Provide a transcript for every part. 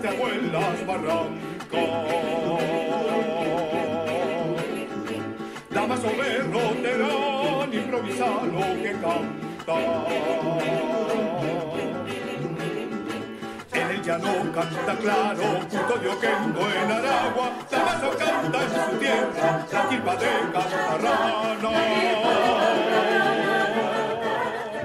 te abuelas barrancas. Damaso berroterán, improvisa lo que canta. En el llano canta claro, custodio que en Aragua, Damaso canta en su tierra, la quilpa de Cantarrana.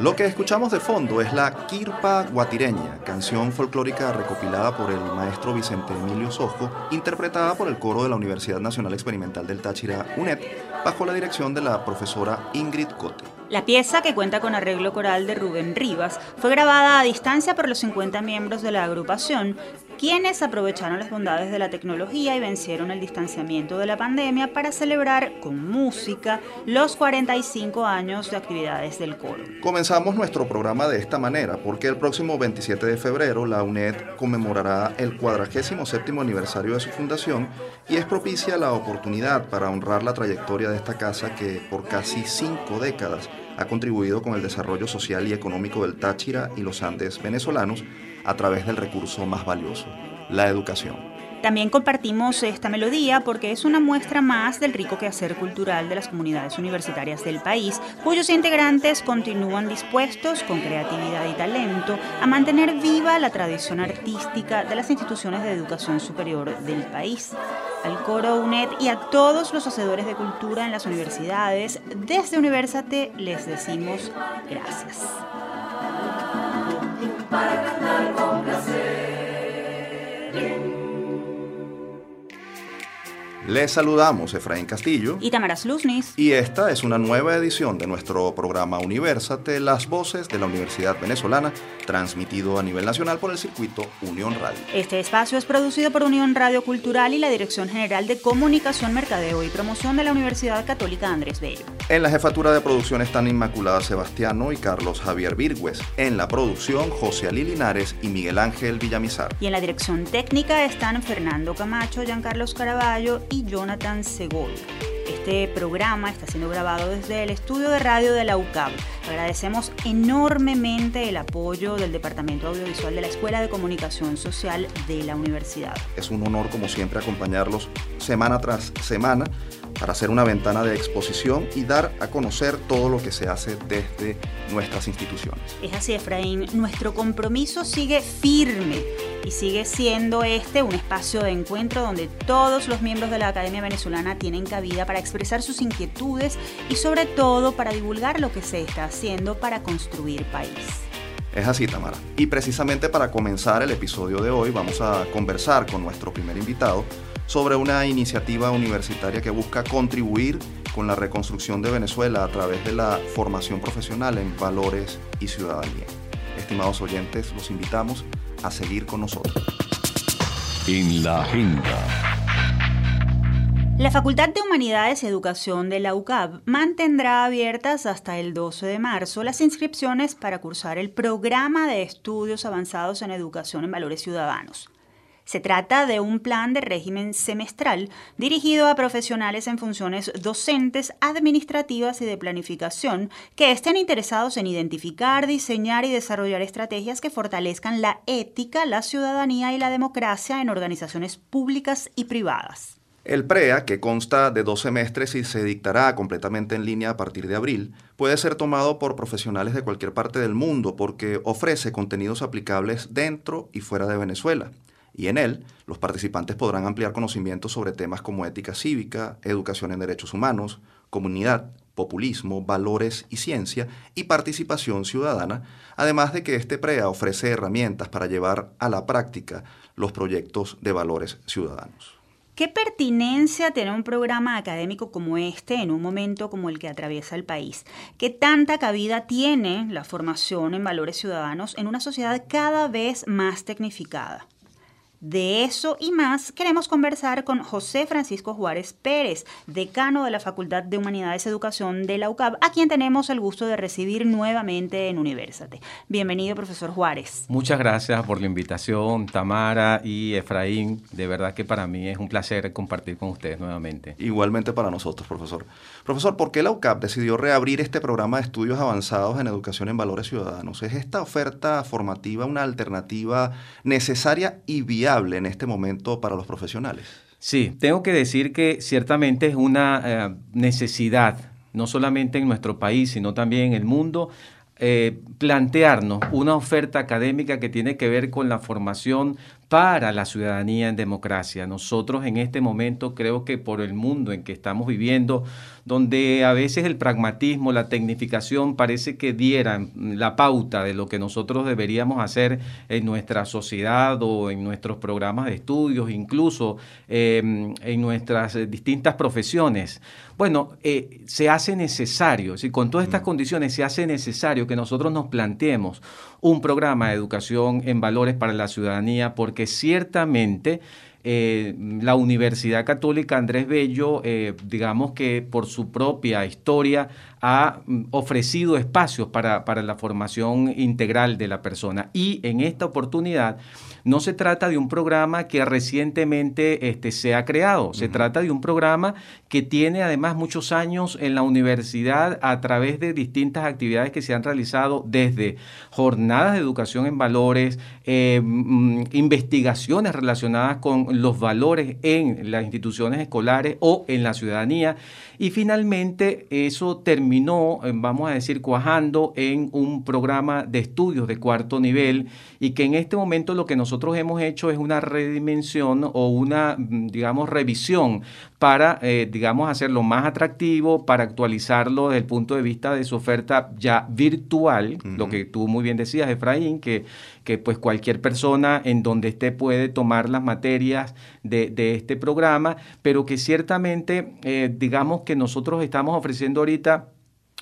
Lo que escuchamos de fondo es la Kirpa Guatireña, canción folclórica recopilada por el maestro Vicente Emilio Sojo, interpretada por el coro de la Universidad Nacional Experimental del Táchira, UNED, bajo la dirección de la profesora Ingrid Cote. La pieza, que cuenta con arreglo coral de Rubén Rivas, fue grabada a distancia por los 50 miembros de la agrupación, quienes aprovecharon las bondades de la tecnología y vencieron el distanciamiento de la pandemia para celebrar con música los 45 años de actividades del coro. Comenzamos nuestro programa de esta manera porque el próximo 27 de febrero la UNED conmemorará el 47 aniversario de su fundación y es propicia la oportunidad para honrar la trayectoria de esta casa que por casi cinco décadas ha contribuido con el desarrollo social y económico del Táchira y los Andes venezolanos a través del recurso más valioso, la educación. También compartimos esta melodía porque es una muestra más del rico quehacer cultural de las comunidades universitarias del país, cuyos integrantes continúan dispuestos, con creatividad y talento, a mantener viva la tradición artística de las instituciones de educación superior del país. Al coro UNED y a todos los hacedores de cultura en las universidades, desde Universate les decimos gracias para cantar con placer. Les saludamos Efraín Castillo y Tamara Luznis. Y esta es una nueva edición de nuestro programa Universate, las voces de la Universidad Venezolana, transmitido a nivel nacional por el circuito Unión Radio. Este espacio es producido por Unión Radio Cultural y la Dirección General de Comunicación, Mercadeo y Promoción de la Universidad Católica Andrés Bello. En la jefatura de producción están Inmaculada Sebastiano y Carlos Javier Virgües. En la producción, José Ali Linares y Miguel Ángel Villamizar. Y en la dirección técnica están Fernando Camacho, Giancarlos Caraballo y Jonathan Segol. Este programa está siendo grabado desde el estudio de radio de la UCAB. Agradecemos enormemente el apoyo del Departamento Audiovisual de la Escuela de Comunicación Social de la Universidad. Es un honor, como siempre, acompañarlos semana tras semana para hacer una ventana de exposición y dar a conocer todo lo que se hace desde nuestras instituciones. Es así, Efraín. Nuestro compromiso sigue firme y sigue siendo este un espacio de encuentro donde todos los miembros de la Academia Venezolana tienen cabida para expresar sus inquietudes y sobre todo para divulgar lo que se está haciendo para construir país. Es así, Tamara. Y precisamente para comenzar el episodio de hoy vamos a conversar con nuestro primer invitado sobre una iniciativa universitaria que busca contribuir con la reconstrucción de Venezuela a través de la formación profesional en valores y ciudadanía. Estimados oyentes, los invitamos a seguir con nosotros. En la agenda. La Facultad de Humanidades y Educación de la UCAB mantendrá abiertas hasta el 12 de marzo las inscripciones para cursar el programa de estudios avanzados en educación en valores ciudadanos. Se trata de un plan de régimen semestral dirigido a profesionales en funciones docentes, administrativas y de planificación que estén interesados en identificar, diseñar y desarrollar estrategias que fortalezcan la ética, la ciudadanía y la democracia en organizaciones públicas y privadas. El PREA, que consta de dos semestres y se dictará completamente en línea a partir de abril, puede ser tomado por profesionales de cualquier parte del mundo porque ofrece contenidos aplicables dentro y fuera de Venezuela y en él los participantes podrán ampliar conocimientos sobre temas como ética cívica, educación en derechos humanos, comunidad, populismo, valores y ciencia y participación ciudadana, además de que este PREA ofrece herramientas para llevar a la práctica los proyectos de valores ciudadanos. ¿Qué pertinencia tiene un programa académico como este en un momento como el que atraviesa el país? ¿Qué tanta cabida tiene la formación en valores ciudadanos en una sociedad cada vez más tecnificada? De eso y más queremos conversar con José Francisco Juárez Pérez, decano de la Facultad de Humanidades y Educación de la UCAB, a quien tenemos el gusto de recibir nuevamente en Universate. Bienvenido, profesor Juárez. Muchas gracias por la invitación, Tamara y Efraín. De verdad que para mí es un placer compartir con ustedes nuevamente. Igualmente para nosotros, profesor. Profesor, ¿por qué la UCAB decidió reabrir este programa de estudios avanzados en educación en valores ciudadanos? ¿Es esta oferta formativa una alternativa necesaria y viable? En este momento para los profesionales? Sí, tengo que decir que ciertamente es una eh, necesidad, no solamente en nuestro país, sino también en el mundo, eh, plantearnos una oferta académica que tiene que ver con la formación para la ciudadanía en democracia. Nosotros en este momento creo que por el mundo en que estamos viviendo, donde a veces el pragmatismo, la tecnificación parece que dieran la pauta de lo que nosotros deberíamos hacer en nuestra sociedad o en nuestros programas de estudios, incluso em, en nuestras distintas profesiones. Bueno, eh, se hace necesario, si con todas estas mm. condiciones se hace necesario que nosotros nos planteemos un programa de educación en valores para la ciudadanía, porque ciertamente eh, la Universidad Católica Andrés Bello, eh, digamos que por su propia historia, ha mm, ofrecido espacios para, para la formación integral de la persona. Y en esta oportunidad, no se trata de un programa que recientemente este, se ha creado, se trata de un programa que tiene además muchos años en la universidad a través de distintas actividades que se han realizado desde jornadas de educación en valores, eh, mm, investigaciones relacionadas con los valores en las instituciones escolares o en la ciudadanía. Y finalmente eso terminó, eh, vamos a decir, cuajando en un programa de estudios de cuarto nivel y que en este momento lo que nosotros hemos hecho es una redimensión o una, mm, digamos, revisión para, eh, digamos, hacerlo más atractivo, para actualizarlo desde el punto de vista de su oferta ya virtual, lo que tú muy bien decías, Efraín, que, que pues cualquier persona en donde esté puede tomar las materias de, este programa, pero que ciertamente, eh, digamos que nosotros estamos ofreciendo ahorita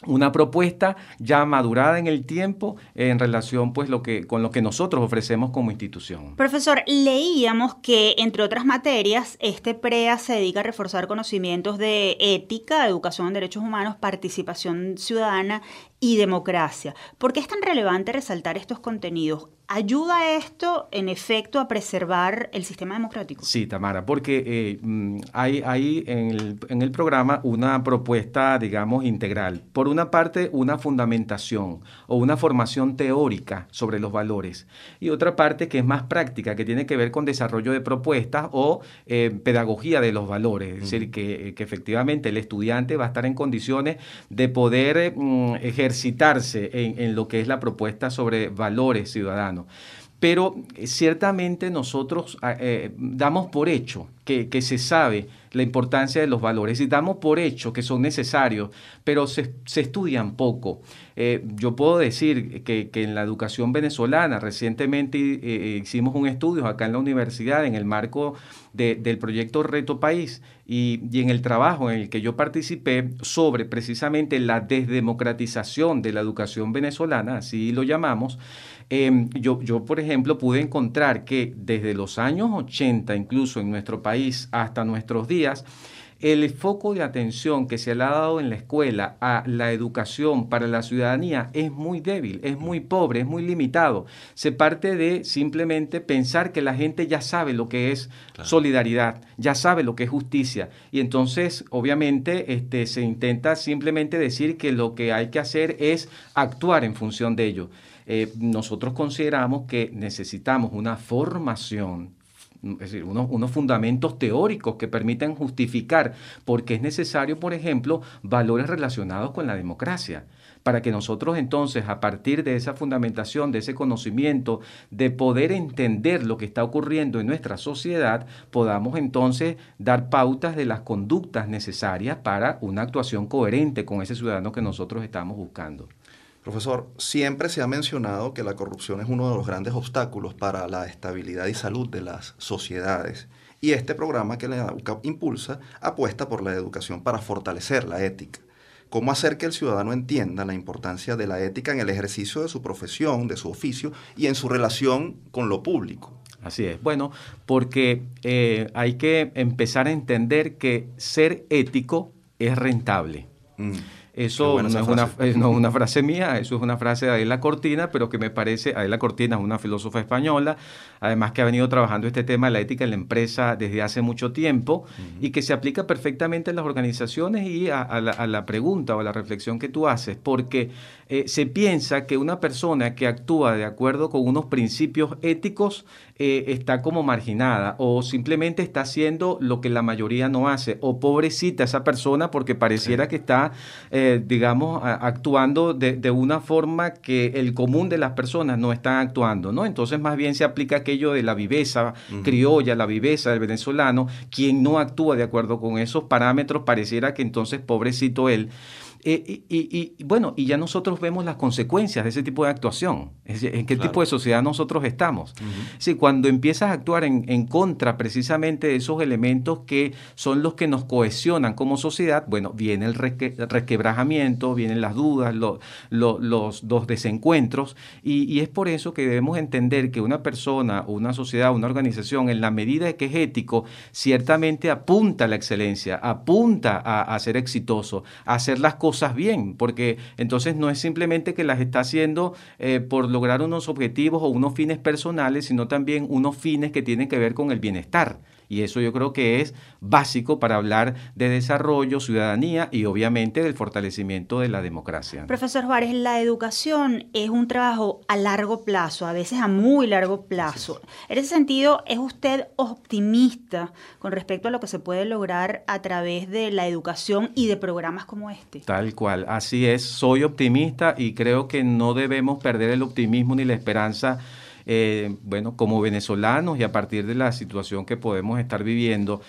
una propuesta ya madurada en el tiempo en relación pues lo que con lo que nosotros ofrecemos como institución. Profesor, leíamos que entre otras materias este PREA se dedica a reforzar conocimientos de ética, educación en derechos humanos, participación ciudadana y democracia. ¿Por qué es tan relevante resaltar estos contenidos? ¿Ayuda esto, en efecto, a preservar el sistema democrático? Sí, Tamara, porque eh, mm, hay, hay en, el, en, el, programa una propuesta, digamos, integral. Por una parte, una fundamentación o una formación teórica sobre los valores. Y otra parte que es más práctica, que tiene que ver con desarrollo de propuestas o eh, pedagogía de los valores. Es decir, que, que, efectivamente el estudiante va a estar en condiciones de poder mm, ejercitarse en, en lo que es la propuesta sobre valores ciudadanos. Pero eh, ciertamente nosotros ah, eh, damos por hecho que, se sabe la importancia de los valores y damos por hecho que son necesarios, pero se, estudian poco. Eh, yo puedo decir que, en la educación venezolana recientemente hicimos un estudio acá en la universidad en el marco del proyecto Reto País y, y en el trabajo en el que yo participé sobre precisamente la desdemocratización de la educación venezolana, así lo llamamos. Em, yo, yo, por ejemplo, pude encontrar que desde los años 80, incluso en nuestro país, hasta nuestros días, el foco de atención que se le ha dado en la escuela a la educación para la ciudadanía es muy débil, es muy pobre, es muy limitado. Se parte de simplemente pensar que la gente ya sabe lo que es solidaridad, ya sabe lo que es justicia. Y entonces, obviamente, este, se intenta simplemente decir que lo que hay que hacer es actuar en función de ello. Eh, nosotros consideramos que necesitamos una formación es decir, unos, unos, fundamentos teóricos que permitan justificar por qué es necesario, por ejemplo, valores relacionados con la democracia, para que nosotros entonces, a partir de esa fundamentación, de ese conocimiento, de poder entender lo que está ocurriendo en nuestra sociedad, podamos entonces dar pautas de las conductas necesarias para una actuación coherente con ese ciudadano que nosotros estamos buscando. Profesor, siempre se ha mencionado que la corrupción es uno de los grandes obstáculos para la estabilidad y salud de las sociedades. Y este programa que la UCAP impulsa apuesta por la educación para fortalecer la ética. ¿Cómo hacer que el ciudadano entienda la importancia de la ética en el ejercicio de su profesión, de su oficio y en su relación con lo público? así es. Bueno, porque eh, hay que empezar a entender que ser ético es rentable. Mm. Eso no es, una, eh, no una, frase mía, eso es una frase de Adela Cortina, pero que me parece, Adela Cortina es una filósofa española, además que ha venido trabajando este tema de la ética en la empresa desde hace mucho tiempo y que se aplica perfectamente en las organizaciones y a, la, pregunta o a la reflexión que tú haces, porque eh, se piensa que una persona que actúa de acuerdo con unos principios éticos eh, está como marginada o simplemente está haciendo lo que la mayoría no hace o pobrecita esa persona porque pareciera que está eh, digamos, actuando de, una forma que el común de las personas no están actuando, ¿no? Entonces más bien se aplica aquello de la viveza criolla, la viveza del venezolano, quien no actúa de acuerdo con esos parámetros, pareciera que entonces pobrecito él. Eh, y, bueno, y ya nosotros vemos las consecuencias de ese tipo de actuación. ¿En qué tipo de sociedad nosotros estamos? cuando empiezas a actuar en, contra precisamente de esos elementos que son los que nos cohesionan como sociedad, bueno, viene el requebrajamiento, vienen las dudas, los dos desencuentros, y, es por eso que debemos entender que una persona, una sociedad, una organización, en la medida de que es ético, ciertamente apunta a la excelencia, apunta a, a ser exitoso, a hacer las cosas cosas bien, porque entonces no es simplemente que las está haciendo eh, por lograr unos objetivos o unos fines personales, sino también unos fines que tienen que ver con el bienestar. Y eso yo creo que es básico para hablar de desarrollo, ciudadanía y obviamente del fortalecimiento de la democracia. Profesor Juárez, la educación es un trabajo a largo plazo, a veces a muy largo plazo. En ese sentido, ¿es usted optimista con respecto a lo que se puede lograr a través de la educación y de programas como este? Tal cual, así es. Soy optimista y creo que no debemos perder el optimismo ni la esperanza eh, bueno, como venezolanos y a partir de la situación que podemos estar viviendo.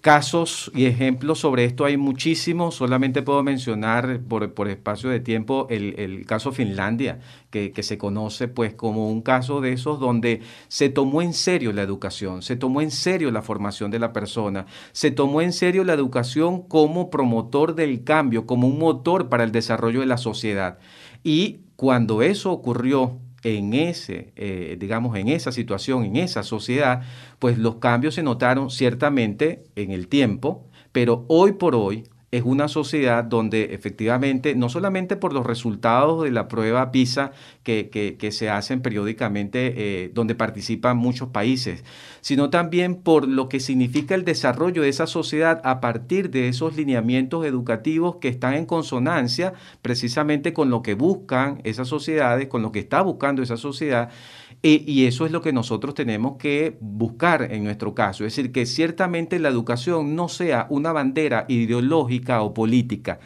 Casos y ejemplos sobre esto hay muchísimos, solamente puedo mencionar por, espacio de tiempo el, caso Finlandia, que, que, se conoce pues como un caso de esos donde se tomó en serio la educación, se tomó en serio la formación de la persona, se tomó en serio la educación como promotor del cambio, como un motor para el desarrollo de la sociedad. Y cuando eso ocurrió en ese, eh, digamos, en esa situación, en esa sociedad, pues los cambios se notaron ciertamente en el tiempo, pero hoy por hoy es una sociedad donde efectivamente, no solamente por los resultados de la prueba PISA que, que, se hacen periódicamente, eh, donde participan muchos países, sino también por lo que significa el desarrollo de esa sociedad a partir de esos lineamientos educativos que están en consonancia precisamente con lo que buscan esas sociedades, con lo que está buscando esa sociedad y eso es lo que nosotros tenemos que buscar en nuestro caso, es decir, que ciertamente la educación no sea una bandera ideológica o política,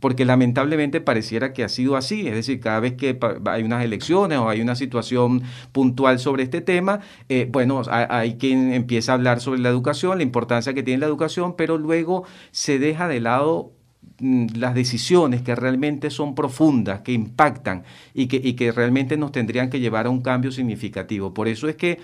porque lamentablemente pareciera que ha sido así, es decir, cada vez que hay unas elecciones o hay una situación puntual sobre este tema, eh, bueno, hay quien empieza a hablar sobre la educación, la importancia que tiene la educación, pero luego se deja de lado las decisiones que realmente son profundas, que impactan y que, que realmente nos tendrían que llevar a un cambio significativo. Por eso es que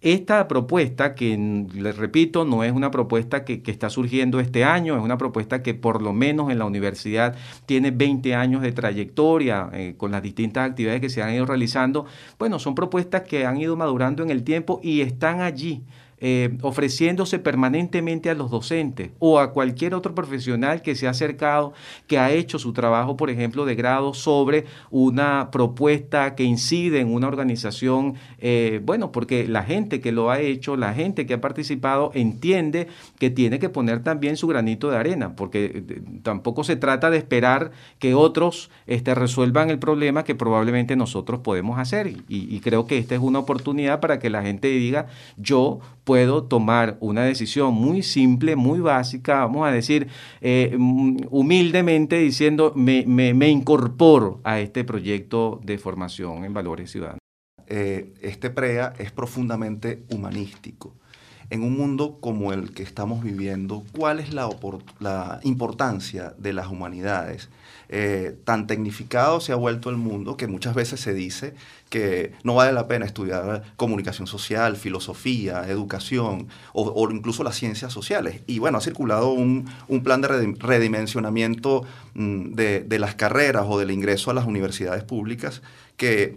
esta propuesta, que les repito, no es una propuesta que, está surgiendo este año, es una propuesta que por lo menos en la universidad tiene 20 años de trayectoria eh, con las distintas actividades que se han ido realizando. Bueno, son propuestas que han ido madurando en el tiempo y están allí eh, ofreciéndose permanentemente a los docentes o a cualquier otro profesional que se ha acercado, que ha hecho su trabajo, por ejemplo, de grado sobre una propuesta que incide en una organización, eh, bueno, porque la gente que lo ha hecho, la gente que ha participado, entiende que tiene que poner también su granito de arena, porque eh, tampoco se trata de esperar que otros este, resuelvan el problema que probablemente nosotros podemos hacer. Y, y creo que esta es una oportunidad para que la gente diga, yo puedo tomar una decisión muy simple, muy básica, vamos a decir, eh, humildemente diciendo, me, me, incorporo a este proyecto de formación en valores ciudadanos. Eh, este PREA es profundamente humanístico. En un mundo como el que estamos viviendo, ¿cuál es la importancia de las humanidades? Eh, tan tecnificado se ha vuelto el mundo que muchas veces se dice que no vale la pena estudiar comunicación social, filosofía, educación o, incluso las ciencias sociales. Y bueno, ha circulado un, plan de redimensionamiento mm, de, las carreras o del ingreso a las universidades públicas que,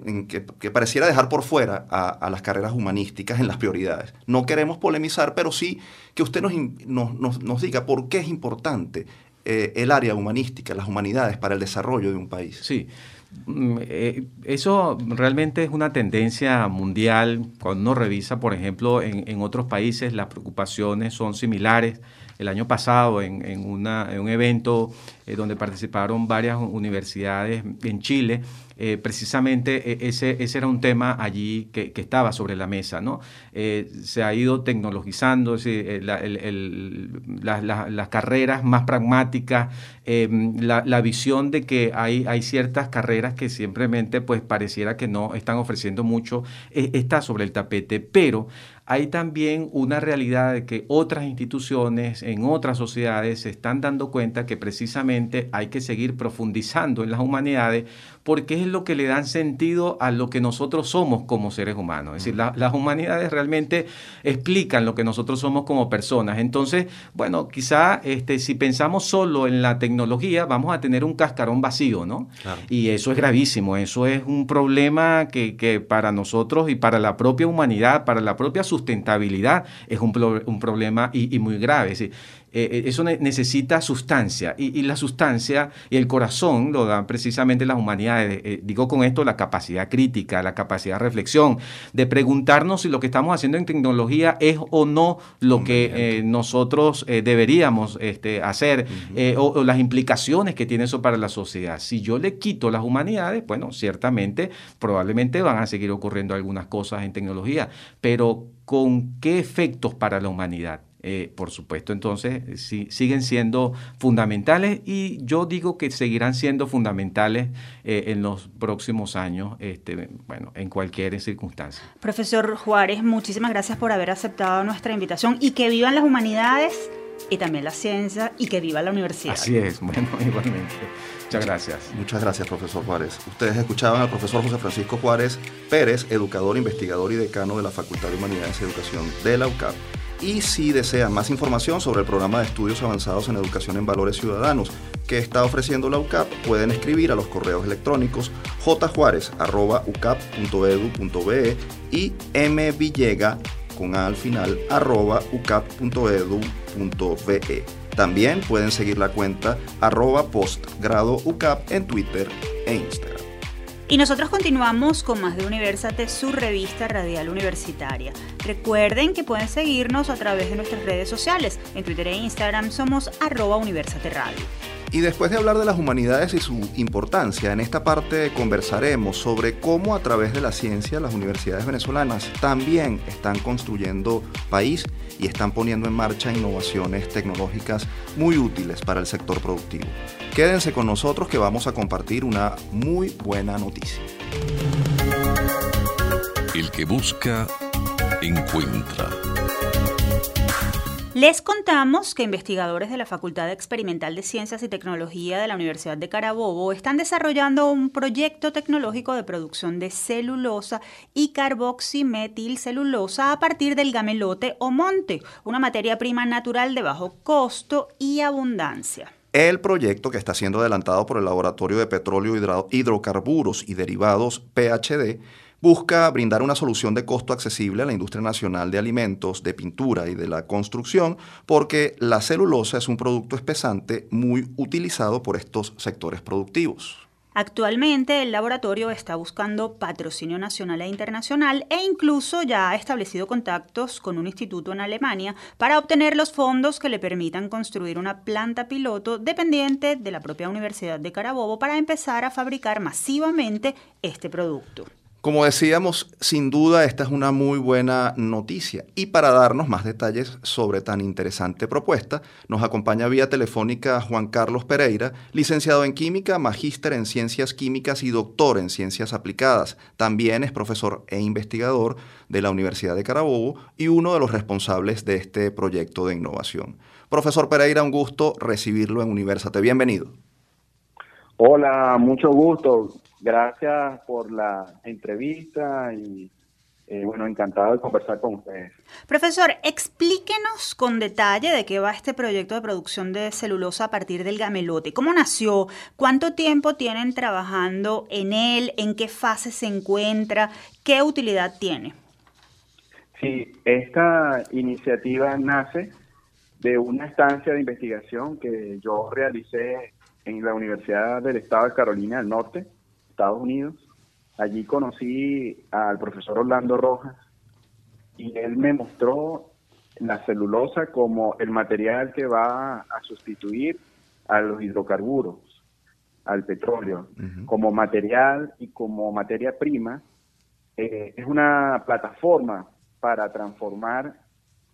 pareciera dejar por fuera a, las carreras humanísticas en las prioridades. No queremos polemizar, pero sí que usted nos, nos, diga por qué es importante eh, el área humanística, las humanidades para el desarrollo de un país. Sí. Mm, eh, eso realmente es una tendencia mundial. Cuando uno revisa, por ejemplo, en, en otros países las preocupaciones son similares el año pasado en, en, un evento eh, donde participaron varias universidades en Chile. Eh, precisamente e, ese, ese era un tema allí que, estaba sobre la mesa. ¿no? Eh, se ha ido tecnologizando las carreras más pragmáticas, la, visión de que hay, hay ciertas carreras que simplemente pues pareciera que no están ofreciendo mucho, está sobre el tapete, pero hay también una realidad de que otras instituciones en otras sociedades se están dando cuenta que precisamente hay que seguir profundizando en las humanidades porque es lo que le dan sentido a lo que nosotros somos como seres humanos. Es decir, las humanidades realmente explican lo que nosotros somos como personas. Entonces, bueno, quizá este, si pensamos solo en la tecnología, vamos a tener un cascarón vacío, ¿no? Y eso es gravísimo, eso es un problema que, que, para nosotros y para la propia humanidad, para la propia sustentabilidad, es un, un problema y, y muy grave. Es decir, eh, eh, eso necesita sustancia y, la sustancia y el corazón lo dan precisamente las humanidades. Eh, digo con esto la capacidad crítica, la capacidad de reflexión, de preguntarnos si lo que estamos haciendo en tecnología es o no lo que nosotros deberíamos este, hacer o, las implicaciones que tiene eso para la sociedad. Si yo le quito las humanidades, bueno, ciertamente, probablemente van a seguir ocurriendo algunas cosas en tecnología, pero ¿con qué efectos para la humanidad? Eh, por supuesto, entonces sí, siguen siendo fundamentales y yo digo que seguirán siendo fundamentales eh, en los próximos años, este, bueno, en cualquier circunstancia. Profesor Juárez, muchísimas gracias por haber aceptado nuestra invitación y que vivan las humanidades y también la ciencia y que viva la universidad. Así es, bueno, igualmente. Muchas gracias. Muchas gracias, profesor Juárez. Ustedes escuchaban al profesor José Francisco Juárez Pérez, educador, investigador y decano de la Facultad de Humanidades y Educación de la UCAP. Y si desean más información sobre el programa de estudios avanzados en educación en valores ciudadanos que está ofreciendo la UCAP, pueden escribir a los correos electrónicos jjuarez.ucap.edu.be y mvillega con al final arroba ucap.edu.be. También pueden seguir la cuenta arroba postgradoucap en Twitter e Instagram. Y nosotros continuamos con más de Universate, su revista radial universitaria. Recuerden que pueden seguirnos a través de nuestras redes sociales. En Twitter e Instagram somos arroba Universate Radio. Y después de hablar de las humanidades y su importancia, en esta parte conversaremos sobre cómo a través de la ciencia las universidades venezolanas también están construyendo país y están poniendo en marcha innovaciones tecnológicas muy útiles para el sector productivo. Quédense con nosotros que vamos a compartir una muy buena noticia. El que busca, encuentra. Les contamos que investigadores de la Facultad Experimental de Ciencias y Tecnología de la Universidad de Carabobo están desarrollando un proyecto tecnológico de producción de celulosa y carboximetilcelulosa a partir del gamelote o monte, una materia prima natural de bajo costo y abundancia. El proyecto, que está siendo adelantado por el Laboratorio de Petróleo, Hidrocarburos y Derivados PHD, busca brindar una solución de costo accesible a la industria nacional de alimentos, de pintura y de la construcción, porque la celulosa es un producto espesante muy utilizado por estos sectores productivos. Actualmente el laboratorio está buscando patrocinio nacional e internacional e incluso ya ha establecido contactos con un instituto en Alemania para obtener los fondos que le permitan construir una planta piloto dependiente de la propia Universidad de Carabobo para empezar a fabricar masivamente este producto. Como decíamos, sin duda esta es una muy buena noticia. Y para darnos más detalles sobre tan interesante propuesta, nos acompaña vía telefónica Juan Carlos Pereira, licenciado en Química, magíster en Ciencias Químicas y doctor en Ciencias Aplicadas. También es profesor e investigador de la Universidad de Carabobo y uno de los responsables de este proyecto de innovación. Profesor Pereira, un gusto recibirlo en Universate. Bienvenido. Hola, mucho gusto. Gracias por la entrevista y eh, bueno, encantado de conversar con ustedes. Profesor, explíquenos con detalle de qué va este proyecto de producción de celulosa a partir del gamelote. ¿Cómo nació? ¿Cuánto tiempo tienen trabajando en él? ¿En qué fase se encuentra? ¿Qué utilidad tiene? Sí, esta iniciativa nace de una estancia de investigación que yo realicé en la Universidad del Estado de Carolina del Norte, Estados Unidos. Allí conocí al profesor Orlando Rojas y él me mostró la celulosa como el material que va a sustituir a los hidrocarburos, al petróleo, como material y como materia prima. Eh, es una plataforma para transformar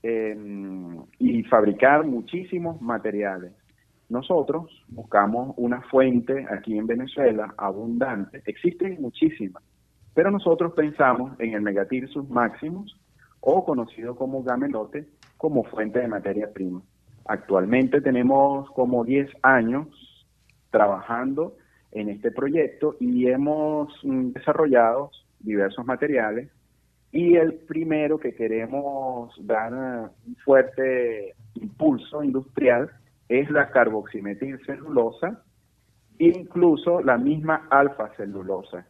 y fabricar muchísimos materiales. Nosotros buscamos una fuente aquí en Venezuela abundante, existen muchísimas, pero nosotros pensamos en el megatirsus máximos o conocido como gamelote como fuente de materia prima. Actualmente tenemos como 10 años trabajando en este proyecto y hemos mm, desarrollado diversos materiales y el primero que queremos dar un fuerte impulso industrial es la carboximetilcelulosa, incluso la misma alfa-celulosa,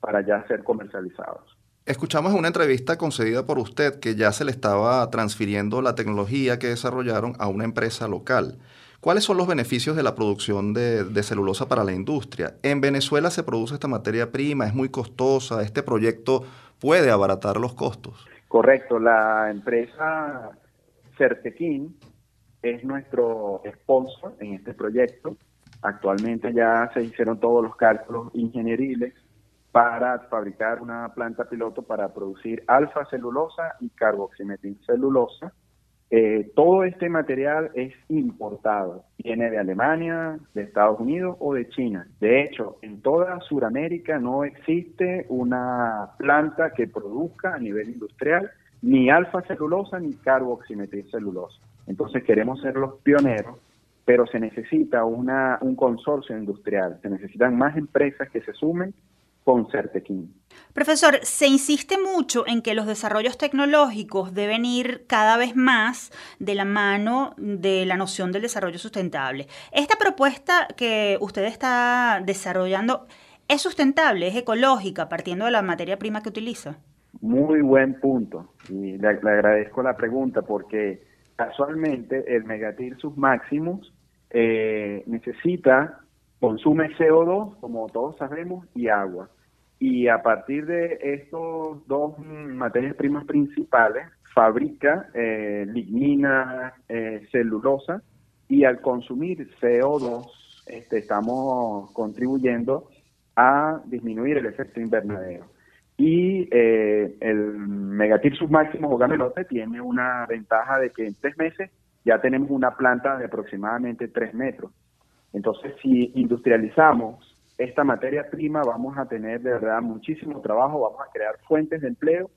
para ya ser comercializados. Escuchamos una entrevista concedida por usted que ya se le estaba transfiriendo la tecnología que desarrollaron a una empresa local. ¿Cuáles son los beneficios de la producción de, de, celulosa para la industria? En Venezuela se produce esta materia prima, es muy costosa, este proyecto puede abaratar los costos. Correcto, la empresa Certequín es nuestro sponsor en este proyecto. Actualmente ya se hicieron todos los cálculos ingenieriles para fabricar una planta piloto para producir alfa celulosa y carboximetilcelulosa. Eh, todo este material es importado, viene de Alemania, de Estados Unidos o de China. De hecho, en toda Sudamérica no existe una planta que produzca a nivel industrial ni alfa celulosa ni carboximetilcelulosa. Entonces queremos ser los pioneros, pero se necesita una, un consorcio industrial, se necesitan más empresas que se sumen con Certequín. Profesor, se insiste mucho en que los desarrollos tecnológicos deben ir cada vez más de la mano de la noción del desarrollo sustentable. Esta propuesta que usted está desarrollando es sustentable, es ecológica, partiendo de la materia prima que utiliza. Muy buen punto y le, le agradezco la pregunta porque casualmente el megatirsus maximus eh, necesita, consume CO2, como todos sabemos, y agua. Y a partir de estos dos materias primas principales, fabrica eh, lignina, eh, celulosa, y al consumir CO2 este, estamos contribuyendo a disminuir el efecto invernadero. Y eh, el megatirsus máximo o gamelote tiene una ventaja de que en tres meses ya tenemos una planta de aproximadamente tres metros. Entonces, si industrializamos esta materia prima, vamos a tener de verdad muchísimo trabajo, vamos a crear fuentes de empleo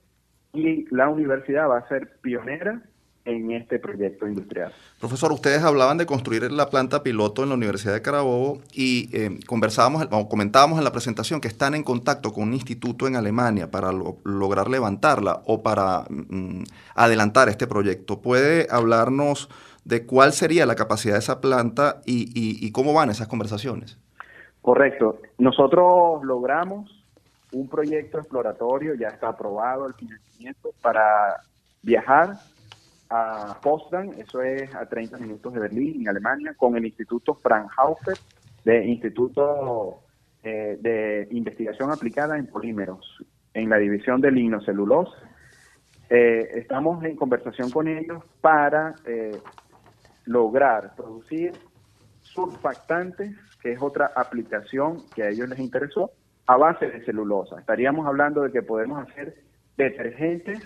y la universidad va a ser pionera en este proyecto industrial. Profesor, ustedes hablaban de construir la planta piloto en la Universidad de Carabobo y eh, conversábamos, o comentábamos en la presentación que están en contacto con un instituto en Alemania para lograr levantarla o para mm, adelantar este proyecto. ¿Puede hablarnos de cuál sería la capacidad de esa planta y, y cómo van esas conversaciones? Correcto. Nosotros logramos un proyecto exploratorio, ya está aprobado el financiamiento para viajar a Potsdam, eso es a 30 minutos de Berlín, en Alemania, con el Instituto Fraunhofer, de Instituto eh, de Investigación Aplicada en Polímeros, en la división de lignocelulosa. Eh, estamos en conversación con ellos para eh, lograr producir surfactantes, que es otra aplicación que a ellos les interesó, a base de celulosa. Estaríamos hablando de que podemos hacer detergentes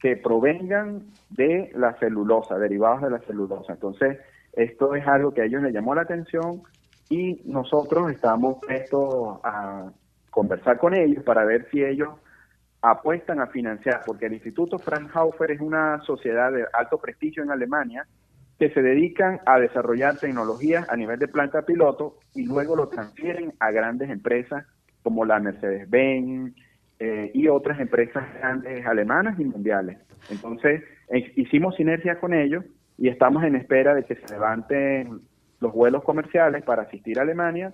que provengan de la celulosa, derivados de la celulosa. Entonces, esto es algo que a ellos les llamó la atención y nosotros estamos prestos a conversar con ellos para ver si ellos apuestan a financiar, porque el Instituto Fraunhofer es una sociedad de alto prestigio en Alemania que se dedican a desarrollar tecnologías a nivel de planta piloto y luego lo transfieren a grandes empresas como la Mercedes-Benz, eh, y otras empresas grandes alemanas y mundiales. Entonces, hicimos sinergia con ellos y estamos en espera de que se levanten los vuelos comerciales para asistir a Alemania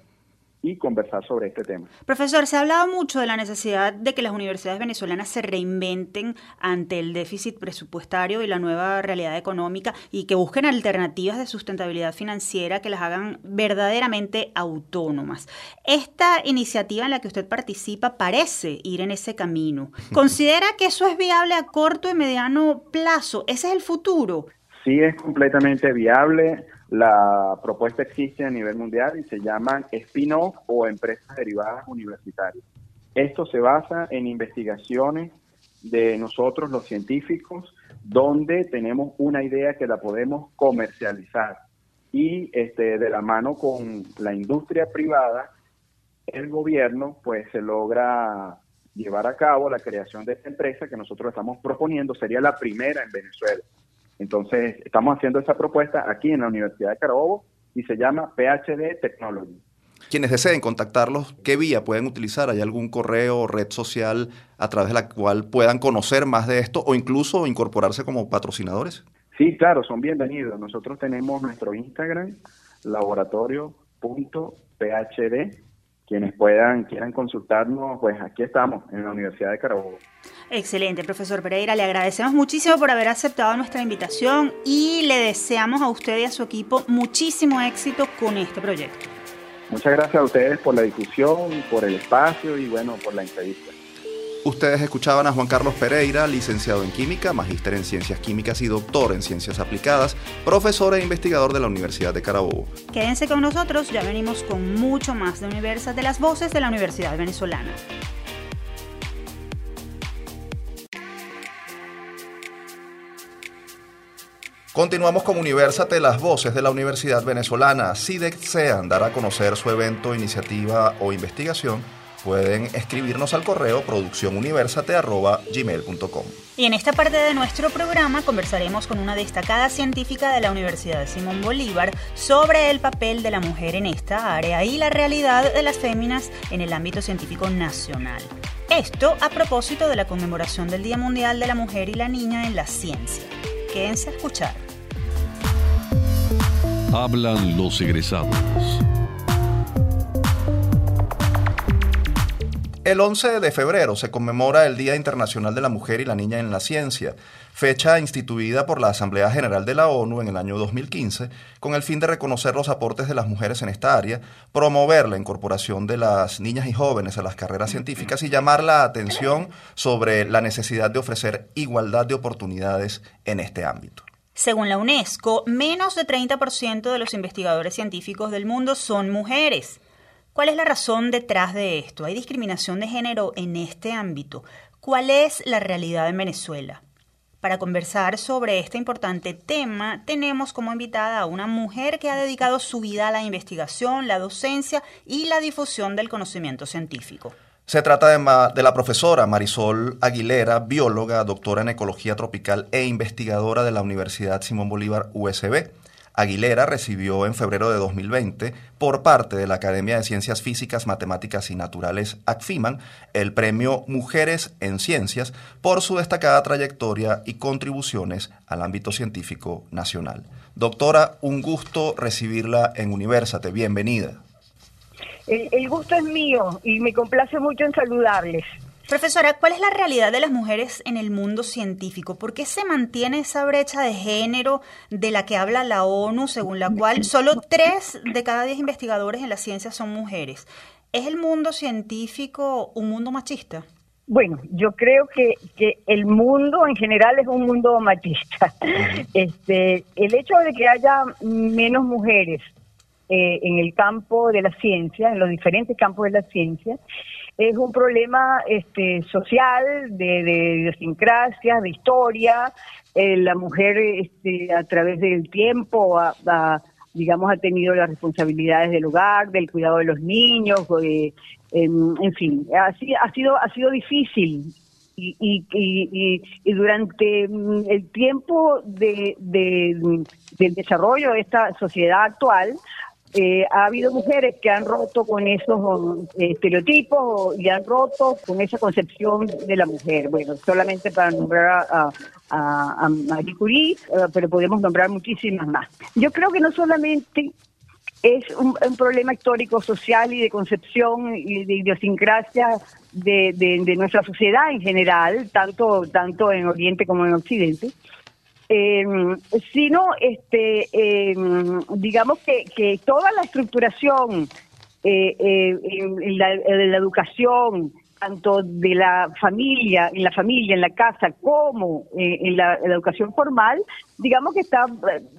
y conversar sobre este tema. Profesor, se ha hablado mucho de la necesidad de que las universidades venezolanas se reinventen ante el déficit presupuestario y la nueva realidad económica y que busquen alternativas de sustentabilidad financiera que las hagan verdaderamente autónomas. Esta iniciativa en la que usted participa parece ir en ese camino. ¿Considera que eso es viable a corto y mediano plazo? ¿Ese es el futuro? Sí, es completamente viable la propuesta existe a nivel mundial y se llaman spin-off o empresas derivadas universitarias. Esto se basa en investigaciones de nosotros los científicos donde tenemos una idea que la podemos comercializar y este, de la mano con la industria privada, el gobierno pues se logra llevar a cabo la creación de esta empresa que nosotros estamos proponiendo, sería la primera en Venezuela. Entonces, estamos haciendo esa propuesta aquí en la Universidad de Carabobo y se llama PhD Technology. Quienes deseen contactarlos, ¿qué vía pueden utilizar? ¿Hay algún correo o red social a través de la cual puedan conocer más de esto o incluso incorporarse como patrocinadores? Sí, claro, son bienvenidos. Nosotros tenemos nuestro Instagram, laboratorio.phd. Quienes puedan, quieran consultarnos, pues aquí estamos, en la Universidad de Carabobo. Excelente, profesor Pereira. Le agradecemos muchísimo por haber aceptado nuestra invitación y le deseamos a usted y a su equipo muchísimo éxito con este proyecto. Muchas gracias a ustedes por la discusión, por el espacio y bueno, por la entrevista. Ustedes escuchaban a Juan Carlos Pereira, licenciado en Química, magíster en Ciencias Químicas y doctor en Ciencias Aplicadas, profesor e investigador de la Universidad de Carabobo. Quédense con nosotros, ya venimos con mucho más de Universa de las Voces de la Universidad Venezolana. Continuamos con Universate, las voces de la Universidad Venezolana. Si desean dar a conocer su evento, iniciativa o investigación, pueden escribirnos al correo producciónuniversate.gmail.com. Y en esta parte de nuestro programa conversaremos con una destacada científica de la Universidad de Simón Bolívar sobre el papel de la mujer en esta área y la realidad de las féminas en el ámbito científico nacional. Esto a propósito de la conmemoración del Día Mundial de la Mujer y la Niña en la Ciencia. Quédense a escuchar. Hablan los egresados. El 11 de febrero se conmemora el Día Internacional de la Mujer y la Niña en la Ciencia, fecha instituida por la Asamblea General de la ONU en el año 2015 con el fin de reconocer los aportes de las mujeres en esta área, promover la incorporación de las niñas y jóvenes a las carreras científicas y llamar la atención sobre la necesidad de ofrecer igualdad de oportunidades en este ámbito. Según la UNESCO, menos de 30% de los investigadores científicos del mundo son mujeres. ¿Cuál es la razón detrás de esto? ¿Hay discriminación de género en este ámbito? ¿Cuál es la realidad en Venezuela? Para conversar sobre este importante tema, tenemos como invitada a una mujer que ha dedicado su vida a la investigación, la docencia y la difusión del conocimiento científico. Se trata de, la profesora Marisol Aguilera, bióloga, doctora en ecología tropical e investigadora de la Universidad Simón Bolívar USB. Aguilera recibió en febrero de 2020 por parte de la Academia de Ciencias Físicas, Matemáticas y Naturales ACFIMAN el premio Mujeres en Ciencias por su destacada trayectoria y contribuciones al ámbito científico nacional. Doctora, un gusto recibirla en Universate. Bienvenida. El, gusto es mío y me complace mucho en saludarles. Profesora, ¿cuál es la realidad de las mujeres en el mundo científico? ¿Por qué se mantiene esa brecha de género de la que habla la ONU, según la cual solo tres de cada diez investigadores en la ciencia son mujeres? ¿Es el mundo científico un mundo machista? Bueno, yo creo que, que el mundo en general es un mundo machista. Este, el hecho de que haya menos mujeres eh, en el campo de la ciencia, en los diferentes campos de la ciencia, es un problema este, social, de, de idiosincrasia, de historia. Eh, la mujer este, a través del tiempo digamos, ha tenido las responsabilidades del hogar, del cuidado de los niños, en, fin, ha, ha, sido, ha sido difícil. Y, y, y, durante mm, el tiempo de, del desarrollo de esta sociedad actual, eh, ha habido mujeres que han roto con esos eh, estereotipos y han roto con esa concepción de la mujer. Bueno, solamente para nombrar a, a, Marie Curie, eh, pero podemos nombrar muchísimas más. Yo creo que no solamente es un, problema histórico, social y de concepción y de idiosincrasia de, de, nuestra sociedad en general, tanto, tanto en Oriente como en Occidente, eh, sino este, eh, digamos que, que, toda la estructuración eh, eh en, la, educación, tanto de la familia, en la familia, en la casa, como eh, en, la, educación formal, digamos que está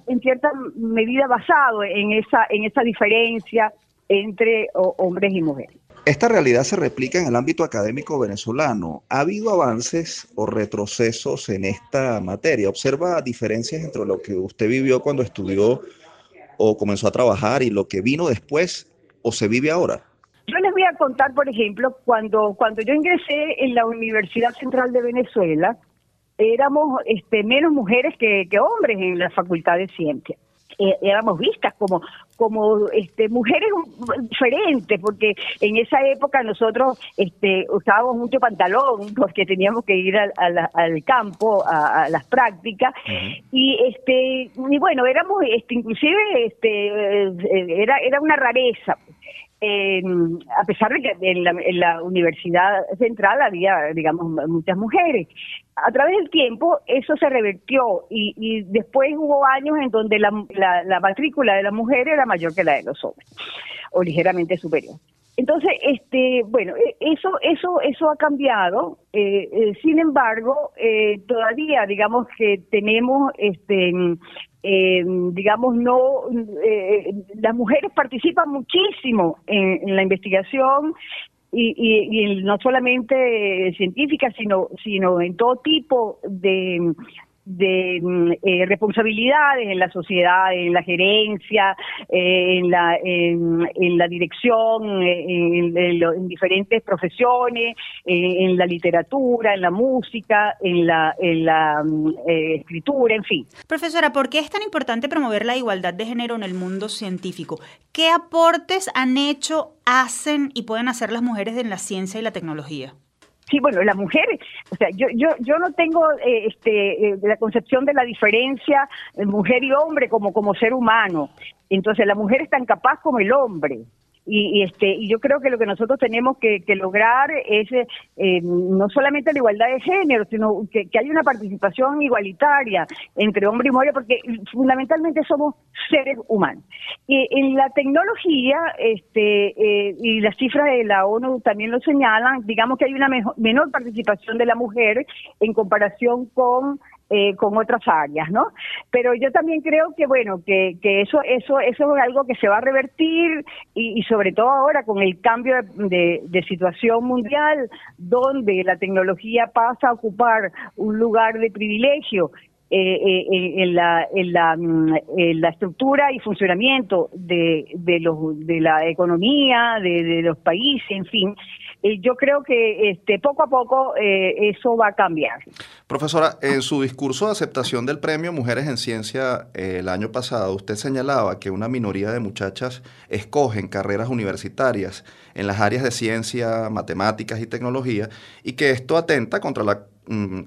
en cierta medida basado en esa, en esa diferencia entre hombres y mujeres. Esta realidad se replica en el ámbito académico venezolano. ¿Ha habido avances o retrocesos en esta materia? ¿Observa diferencias entre lo que usted vivió cuando estudió o comenzó a trabajar y lo que vino después o se vive ahora? Yo les voy a contar, por ejemplo, cuando, cuando yo ingresé en la Universidad Central de Venezuela, éramos este, menos mujeres que, que hombres en la Facultad de Ciencias. Eh, éramos vistas como como este mujeres diferentes porque en esa época nosotros este usábamos mucho pantalón porque teníamos que ir al, al, campo a, las prácticas. Y este y bueno éramos este inclusive este eh, era era una rareza a pesar de que en la, Universidad Central había, digamos, muchas mujeres. A través del tiempo eso se revertió y, después hubo años en donde la, matrícula de las mujeres era mayor que la de los hombres, o ligeramente superior. Entonces, este, bueno, e, eso, eso, eso ha cambiado. Eh, eh, sin embargo, eh, todavía, digamos que tenemos, este, eh, digamos, no, eh, las mujeres participan muchísimo en, la investigación y, y, no solamente científica, sino, sino en todo tipo de, de mm, eh, responsabilidades en la sociedad, en la gerencia, eh, en, la, en, la dirección, eh, en, en, diferentes profesiones, en la literatura, en la música, en la, la mm, escritura, en fin. Profesora, ¿por qué es tan importante promover la igualdad de género en el mundo científico? ¿Qué aportes han hecho, hacen y pueden hacer las mujeres en la ciencia y la tecnología? Sí, bueno, la mujer, o sea, yo yo yo no tengo eh, este eh, la concepción de la diferencia mujer y hombre como como ser humano. Entonces, la mujer es tan capaz como el hombre y, este y yo creo que lo que nosotros tenemos que, lograr es eh, no solamente la igualdad de género sino que, que haya una participación igualitaria entre hombre y mujer porque fundamentalmente somos seres humanos. Y en la tecnología este eh, y las cifras de la ONU también lo señalan digamos que hay una menor participación de la mujer en comparación con eh, con otras áreas, ¿no? Pero yo también creo que, bueno, que, que eso, eso, eso es algo que se va a revertir y, sobre todo ahora con el cambio de, de, situación mundial, donde la tecnología pasa a ocupar un lugar de privilegio eh, eh, en, la, en, la, mm, en la estructura y funcionamiento de, de, los, de la economía, de los países, en fin, yo creo que este, poco a poco eh, eso va a cambiar. Profesora, en su discurso de aceptación del premio Mujeres en Ciencia eh, el año pasado, usted señalaba que una minoría de muchachas escogen carreras universitarias en las áreas de ciencia, matemáticas y tecnología y que esto atenta contra la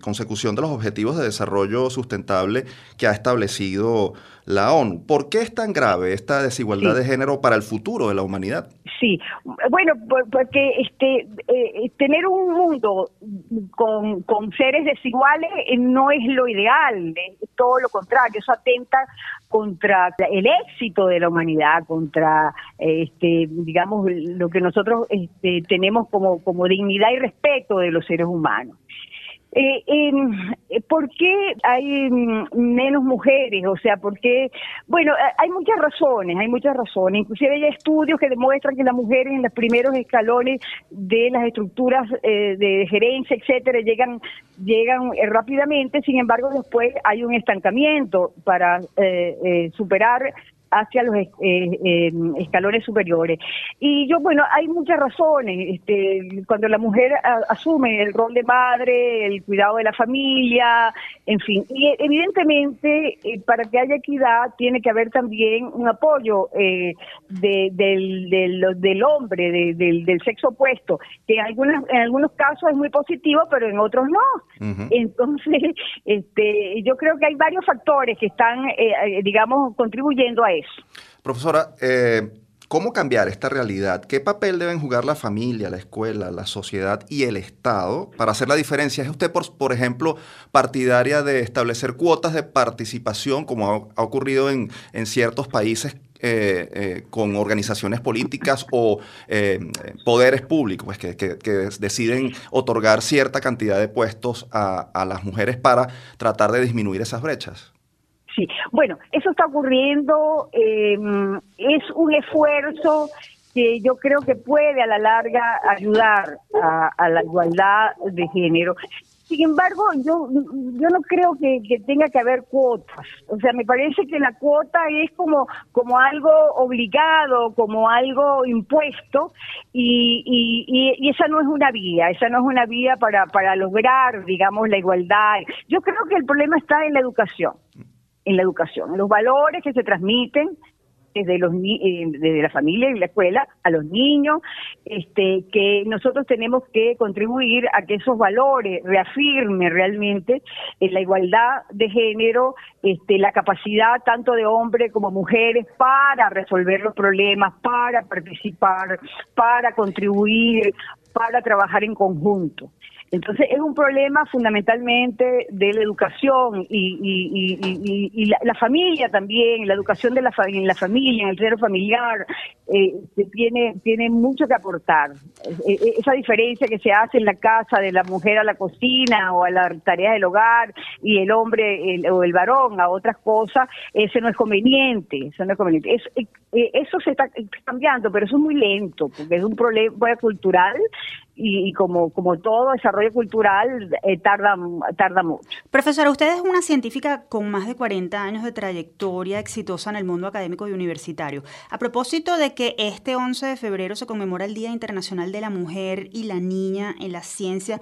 consecución de los objetivos de desarrollo sustentable que ha establecido la ONU. ¿Por qué es tan grave esta desigualdad de género para el futuro de la humanidad? Sí, bueno, porque este eh, tener un mundo con, con seres desiguales eh, no es lo ideal, es todo lo contrario, eso atenta contra el éxito de la humanidad, contra este digamos lo que nosotros este, tenemos como como dignidad y respeto de los seres humanos. Eh, eh, ¿Por qué hay menos mujeres? O sea, ¿por qué? Bueno, eh, hay muchas razones, hay muchas razones. Inclusive hay estudios que demuestran que las mujeres en los primeros escalones de las estructuras eh, de gerencia, etcétera, llegan llegan rápidamente. Sin embargo, después hay un estancamiento para superar hacia los eh, eh, escalones superiores. Y yo, bueno, hay muchas razones. Este, cuando la mujer asume el rol de madre, el cuidado de la familia, en fin. Y evidentemente, eh, para que haya equidad, tiene que haber también un apoyo de, del, del, del, hombre, del, del, sexo opuesto, que en, algunas, en algunos casos es muy positivo, pero en otros no. Entonces, este, yo creo que hay varios factores que están, digamos, contribuyendo a eso. Profesora, eh, ¿cómo cambiar esta realidad? ¿Qué papel deben jugar la familia, la escuela, la sociedad y el Estado para hacer la diferencia? ¿Es usted, por, ejemplo, partidaria de establecer cuotas de participación, como ha, ocurrido en, ciertos países eh, eh, con organizaciones políticas o poderes públicos pues, que, deciden otorgar cierta cantidad de puestos a, las mujeres para tratar de disminuir esas brechas. Sí, bueno, eso está ocurriendo, em, es un esfuerzo que yo creo que puede a la larga ayudar a, la igualdad de género. Sin embargo, yo, yo no creo que, tenga que haber cuotas. O sea, me parece que la cuota es como, como algo obligado, como algo impuesto, y, y, y, esa no es una vía, esa no es una vía para, para lograr, digamos, la igualdad. Yo creo que el problema está en la educación en la educación, los valores que se transmiten desde los eh, desde la familia y la escuela a los niños, este, que nosotros tenemos que contribuir a que esos valores reafirmen realmente en la igualdad de género, este, la capacidad tanto de hombres como mujeres para resolver los problemas, para participar, para contribuir, para trabajar en conjunto. Entonces es un problema fundamentalmente de la educación y, la, familia también, la educación de la, en la familia, en el centro familiar, eh, tiene, tiene mucho que aportar. E, e, esa diferencia que se hace en la casa de la mujer a la cocina o a las tareas del hogar y el hombre o el varón a otras cosas, ese no es conveniente, eso no es conveniente. Eh, eh, eso se está cambiando, pero eso es muy lento, porque es un problema cultural y, como, como todo desarrollo cultural eh, tarda, tarda mucho. Profesora, usted es una científica con más de 40 años de trayectoria exitosa en el mundo académico y universitario. A propósito de que este 11 de febrero se conmemora el Día Internacional de la Mujer y la Niña en la Ciencia,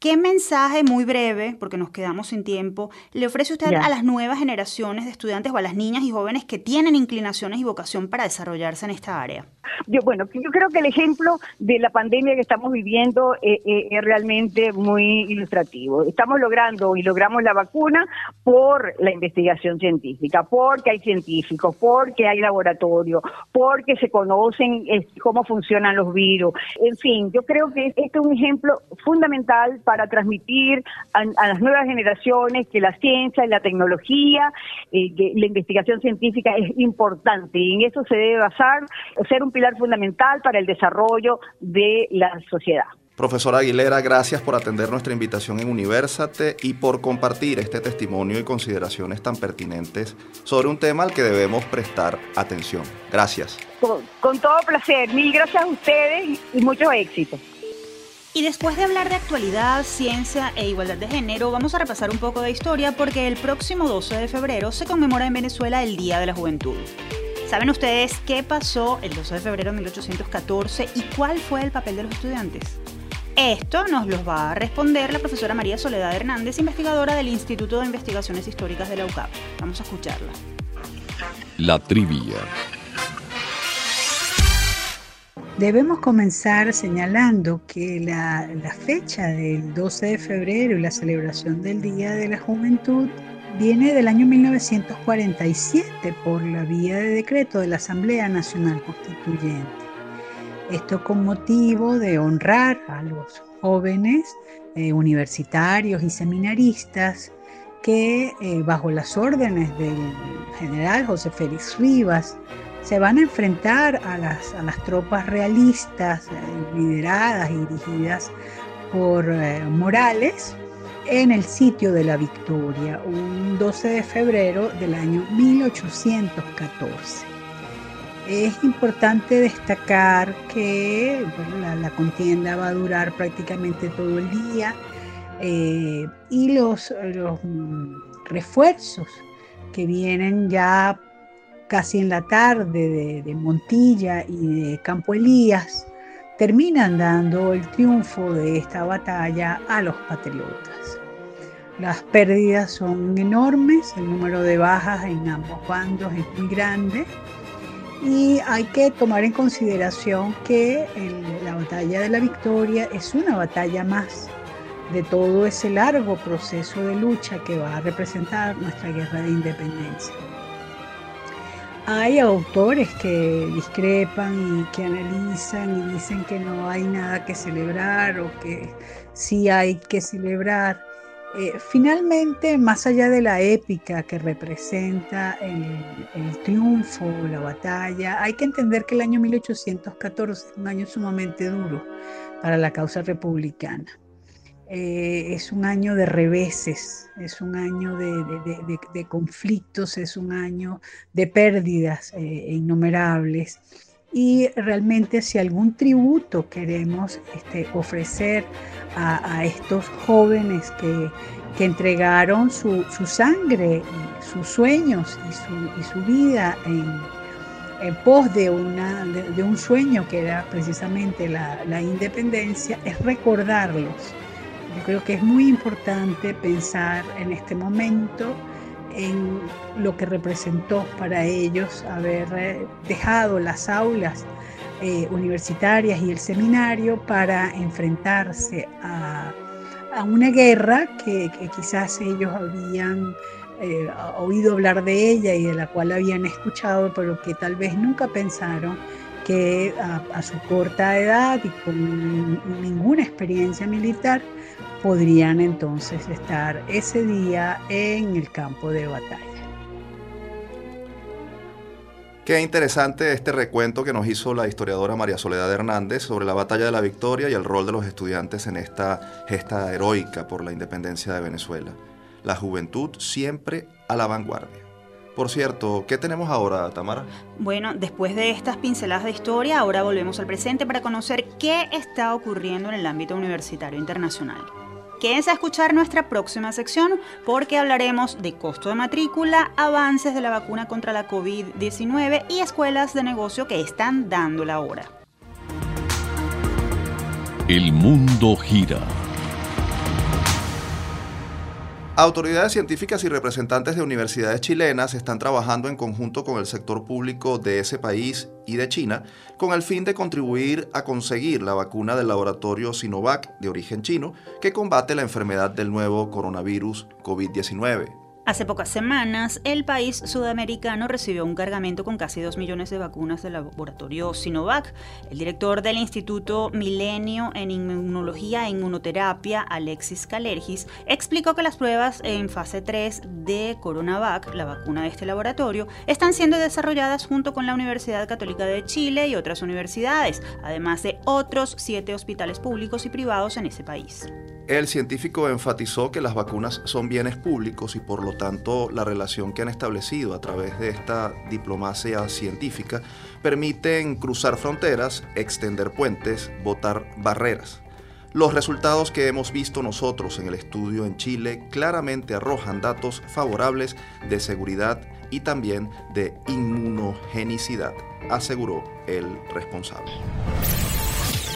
¿Qué mensaje muy breve, porque nos quedamos sin tiempo, le ofrece usted a las nuevas generaciones de estudiantes o a las niñas y jóvenes que tienen inclinaciones y vocación para desarrollarse en esta área? Yo, bueno, yo creo que el ejemplo de la pandemia que estamos viviendo eh, eh, es realmente muy ilustrativo. Estamos logrando y logramos la vacuna por la investigación científica, porque hay científicos, porque hay laboratorio, porque se conocen eh, cómo funcionan los virus. En fin, yo creo que este es un ejemplo fundamental para transmitir a, las nuevas generaciones que la ciencia y la tecnología, eh, que la investigación científica es importante y en eso se debe basar, ser un pilar fundamental para el desarrollo de la sociedad. Profesora Aguilera, gracias por atender nuestra invitación en Universate y por compartir este testimonio y consideraciones tan pertinentes sobre un tema al que debemos prestar atención. Gracias. Con, con todo placer. Mil gracias a ustedes y mucho éxito. Y después de hablar de actualidad, ciencia e igualdad de género, vamos a repasar un poco de historia porque el próximo 12 de febrero se conmemora en Venezuela el Día de la Juventud. ¿Saben ustedes qué pasó el 12 de febrero de 1814 y cuál fue el papel de los estudiantes? Esto nos lo va a responder la profesora María Soledad Hernández, investigadora del Instituto de Investigaciones Históricas de la UCAP. Vamos a escucharla. La trivia. Debemos comenzar señalando que la, fecha del 12 de febrero y la celebración del Día de la Juventud viene del año 1947 por la vía de decreto de la Asamblea Nacional Constituyente. Esto con motivo de honrar a los jóvenes eh, universitarios y seminaristas que eh, bajo las órdenes del general José Félix Rivas se van a enfrentar a las, a las tropas realistas eh, lideradas y dirigidas por eh, Morales en el sitio de la Victoria, un 12 de febrero del año 1814. Es importante destacar que la, contienda va a durar prácticamente todo el día eh, y los, los mm, refuerzos que vienen ya casi en la tarde de, Montilla y de Campo Elías, terminan dando el triunfo de esta batalla a los patriotas. Las pérdidas son enormes, el número de bajas en ambos bandos es muy grande y hay que tomar en consideración que la batalla de la victoria es una batalla más de todo ese largo proceso de lucha que va a representar nuestra guerra de independencia. Hay autores que discrepan y que analizan y dicen que no hay nada que celebrar o que sí hay que celebrar. Eh, finalmente, más allá de la épica que representa el, el, triunfo, la batalla, hay que entender que el año 1814 es un año sumamente duro para la causa republicana. Eh, es un año de reveses, es un año de, conflictos, es un año de pérdidas eh, innumerables. Y realmente si algún tributo queremos este, ofrecer a, estos jóvenes que, entregaron su, sangre, sus sueños y su, vida en, pos de, un sueño que era precisamente la independencia, es recordarlos yo creo que es muy importante pensar en este momento en lo que representó para ellos haber eh, dejado las aulas eh, universitarias y el seminario para enfrentarse a, una guerra que, quizás ellos habían eh, oído hablar de ella y de la cual habían escuchado, pero que tal vez nunca pensaron que a su corta edad y con ninguna experiencia militar podrían entonces estar ese día en el campo de batalla. Qué interesante este recuento que nos hizo la historiadora María Soledad Hernández sobre la batalla de la victoria y el rol de los estudiantes en esta gesta heroica por la independencia de Venezuela. La juventud siempre a la vanguardia. Por cierto, ¿qué tenemos ahora, Tamara? Bueno, después de estas pinceladas de historia, ahora volvemos al presente para conocer qué está ocurriendo en el ámbito universitario internacional. Quédense a escuchar nuestra próxima sección porque hablaremos de costo de matrícula, avances de la vacuna contra la COVID-19 y escuelas de negocio que están dando la hora. El mundo gira Autoridades científicas y representantes de universidades chilenas están trabajando en conjunto con el sector público de ese país y de China con el fin de contribuir a conseguir la vacuna del laboratorio Sinovac de origen chino que combate la enfermedad del nuevo coronavirus COVID-19. Hace pocas semanas, el país sudamericano recibió un cargamento con casi 2 millones de vacunas del laboratorio Sinovac. El director del Instituto Milenio en Inmunología e Inmunoterapia, Alexis Calergis, explicó que las pruebas en fase 3 de Coronavac, la vacuna de este laboratorio, están siendo desarrolladas junto con la Universidad Católica de Chile y otras universidades, además de otros siete hospitales públicos y privados en ese país. El científico enfatizó que las vacunas son bienes públicos y por lo tanto la relación que han establecido a través de esta diplomacia científica permiten cruzar fronteras, extender puentes, botar barreras. Los resultados que hemos visto nosotros en el estudio en Chile claramente arrojan datos favorables de seguridad y también de inmunogenicidad, aseguró el responsable.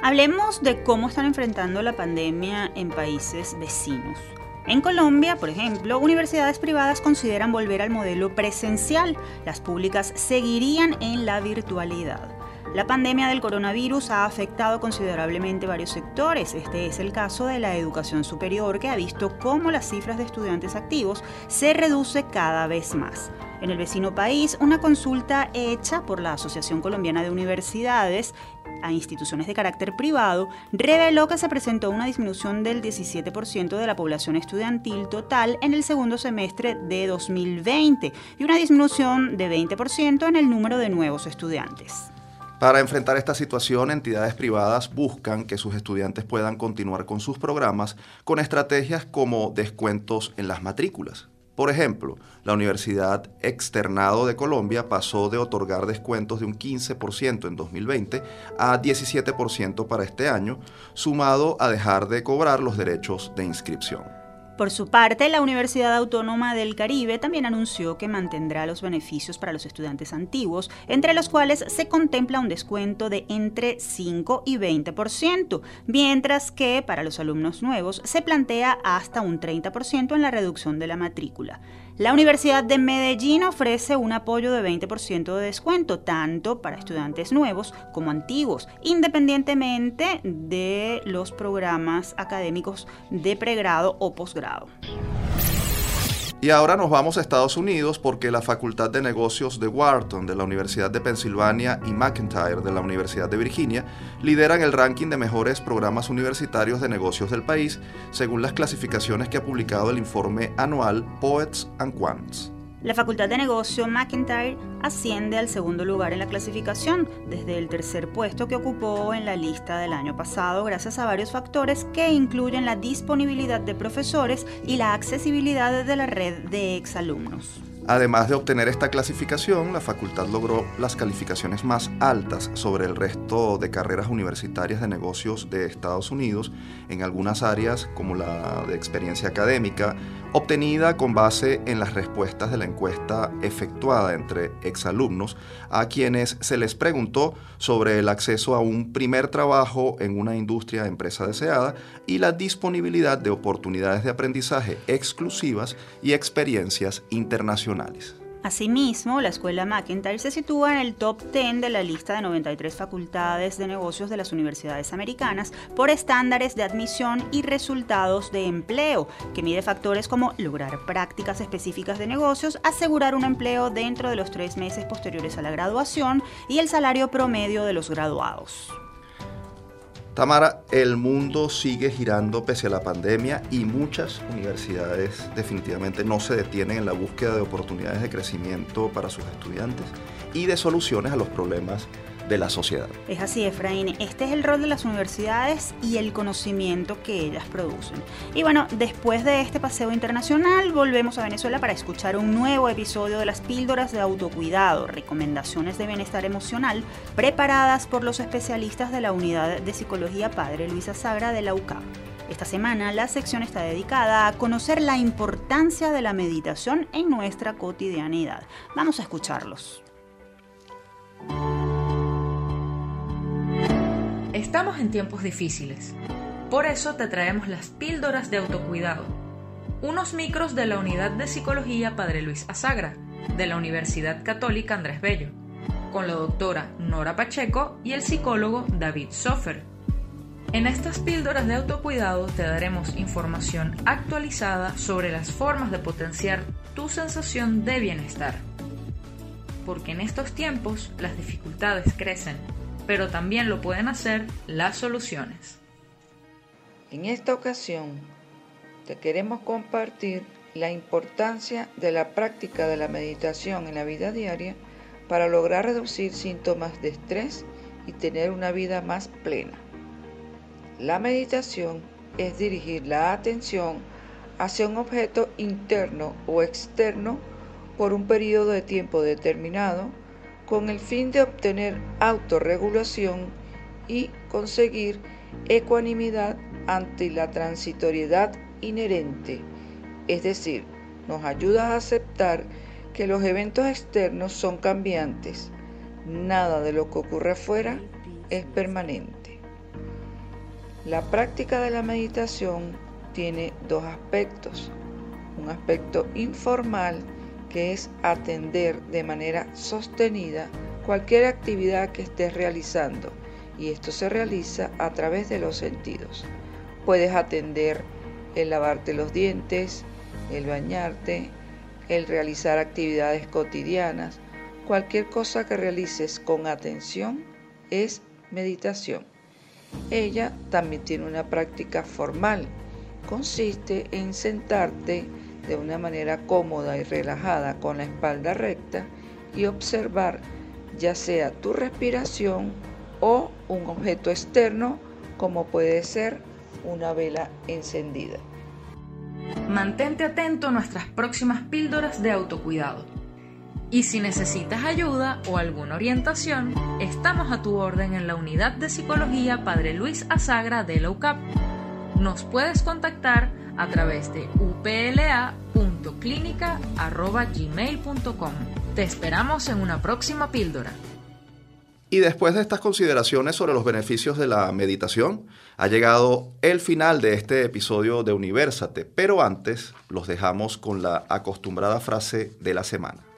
Hablemos de cómo están enfrentando la pandemia en países vecinos. En Colombia, por ejemplo, universidades privadas consideran volver al modelo presencial. Las públicas seguirían en la virtualidad. La pandemia del coronavirus ha afectado considerablemente varios sectores. Este es el caso de la educación superior, que ha visto cómo las cifras de estudiantes activos se reduce cada vez más. En el vecino país, una consulta hecha por la Asociación Colombiana de Universidades a instituciones de carácter privado reveló que se presentó una disminución del 17% de la población estudiantil total en el segundo semestre de 2020 y una disminución de 20% en el número de nuevos estudiantes. Para enfrentar esta situación, entidades privadas buscan que sus estudiantes puedan continuar con sus programas con estrategias como descuentos en las matrículas. Por ejemplo, la Universidad Externado de Colombia pasó de otorgar descuentos de un 15% en 2020 a 17% para este año, sumado a dejar de cobrar los derechos de inscripción. Por su parte, la Universidad Autónoma del Caribe también anunció que mantendrá los beneficios para los estudiantes antiguos, entre los cuales se contempla un descuento de entre 5 y 20%, mientras que para los alumnos nuevos se plantea hasta un 30% en la reducción de la matrícula. La Universidad de Medellín ofrece un apoyo de 20% de descuento, tanto para estudiantes nuevos como antiguos, independientemente de los programas académicos de pregrado o posgrado. Y ahora nos vamos a Estados Unidos porque la Facultad de Negocios de Wharton de la Universidad de Pensilvania y McIntyre de la Universidad de Virginia lideran el ranking de mejores programas universitarios de negocios del país según las clasificaciones que ha publicado el informe anual Poets and Quants. La Facultad de Negocio McIntyre asciende al segundo lugar en la clasificación, desde el tercer puesto que ocupó en la lista del año pasado, gracias a varios factores que incluyen la disponibilidad de profesores y la accesibilidad de la red de exalumnos. Además de obtener esta clasificación, la facultad logró las calificaciones más altas sobre el resto de carreras universitarias de negocios de Estados Unidos en algunas áreas como la de experiencia académica, obtenida con base en las respuestas de la encuesta efectuada entre exalumnos a quienes se les preguntó sobre el acceso a un primer trabajo en una industria empresa deseada y la disponibilidad de oportunidades de aprendizaje exclusivas y experiencias internacionales. Asimismo, la escuela McIntyre se sitúa en el top 10 de la lista de 93 facultades de negocios de las universidades americanas por estándares de admisión y resultados de empleo, que mide factores como lograr prácticas específicas de negocios, asegurar un empleo dentro de los tres meses posteriores a la graduación y el salario promedio de los graduados. Tamara, el mundo sigue girando pese a la pandemia y muchas universidades definitivamente no se detienen en la búsqueda de oportunidades de crecimiento para sus estudiantes y de soluciones a los problemas de la sociedad. Es así, Efraín. Este es el rol de las universidades y el conocimiento que ellas producen. Y bueno, después de este paseo internacional, volvemos a Venezuela para escuchar un nuevo episodio de las píldoras de autocuidado, recomendaciones de bienestar emocional, preparadas por los especialistas de la Unidad de Psicología Padre Luisa Sagra de la UCAP. Esta semana la sección está dedicada a conocer la importancia de la meditación en nuestra cotidianidad. Vamos a escucharlos. Estamos en tiempos difíciles. Por eso te traemos las píldoras de autocuidado. Unos micros de la Unidad de Psicología Padre Luis Azagra, de la Universidad Católica Andrés Bello, con la doctora Nora Pacheco y el psicólogo David Sofer. En estas píldoras de autocuidado te daremos información actualizada sobre las formas de potenciar tu sensación de bienestar. Porque en estos tiempos las dificultades crecen pero también lo pueden hacer las soluciones. En esta ocasión te queremos compartir la importancia de la práctica de la meditación en la vida diaria para lograr reducir síntomas de estrés y tener una vida más plena. La meditación es dirigir la atención hacia un objeto interno o externo por un periodo de tiempo determinado con el fin de obtener autorregulación y conseguir ecuanimidad ante la transitoriedad inherente, es decir, nos ayuda a aceptar que los eventos externos son cambiantes, nada de lo que ocurre afuera es permanente. La práctica de la meditación tiene dos aspectos, un aspecto informal que es atender de manera sostenida cualquier actividad que estés realizando y esto se realiza a través de los sentidos. Puedes atender el lavarte los dientes, el bañarte, el realizar actividades cotidianas, cualquier cosa que realices con atención es meditación. Ella también tiene una práctica formal. Consiste en sentarte de una manera cómoda y relajada con la espalda recta y observar ya sea tu respiración o un objeto externo como puede ser una vela encendida. Mantente atento a nuestras próximas píldoras de autocuidado. Y si necesitas ayuda o alguna orientación, estamos a tu orden en la unidad de psicología Padre Luis Azagra de la UCAP. Nos puedes contactar a través de upla.clinica.gmail.com. Te esperamos en una próxima píldora. Y después de estas consideraciones sobre los beneficios de la meditación, ha llegado el final de este episodio de Universate, pero antes los dejamos con la acostumbrada frase de la semana.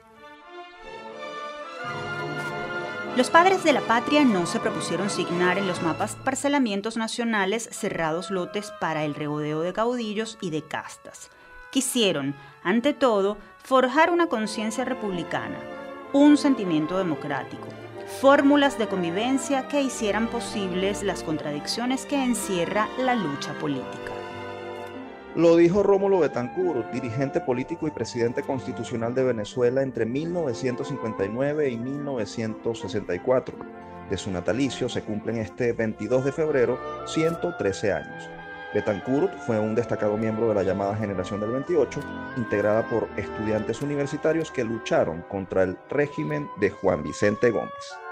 Los padres de la patria no se propusieron signar en los mapas parcelamientos nacionales cerrados lotes para el regodeo de caudillos y de castas. Quisieron, ante todo, forjar una conciencia republicana, un sentimiento democrático, fórmulas de convivencia que hicieran posibles las contradicciones que encierra la lucha política. Lo dijo Rómulo Betancourt, dirigente político y presidente constitucional de Venezuela entre 1959 y 1964. De su natalicio se cumplen este 22 de febrero 113 años. Betancourt fue un destacado miembro de la llamada Generación del 28, integrada por estudiantes universitarios que lucharon contra el régimen de Juan Vicente Gómez.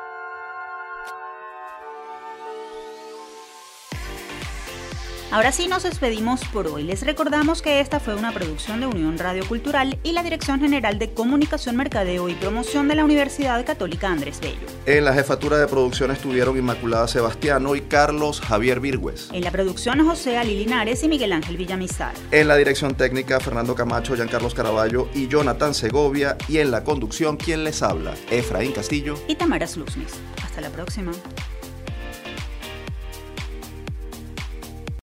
Ahora sí nos despedimos por hoy. Les recordamos que esta fue una producción de Unión Radio Cultural y la Dirección General de Comunicación, Mercadeo y Promoción de la Universidad Católica Andrés Bello. En la jefatura de producción estuvieron Inmaculada Sebastiano y Carlos Javier Virgües. En la producción José Ali Linares y Miguel Ángel Villamizar. En la dirección técnica Fernando Camacho, Giancarlos Caraballo y Jonathan Segovia. Y en la conducción, quien les habla, Efraín Castillo y Tamara Sluznis. Hasta la próxima.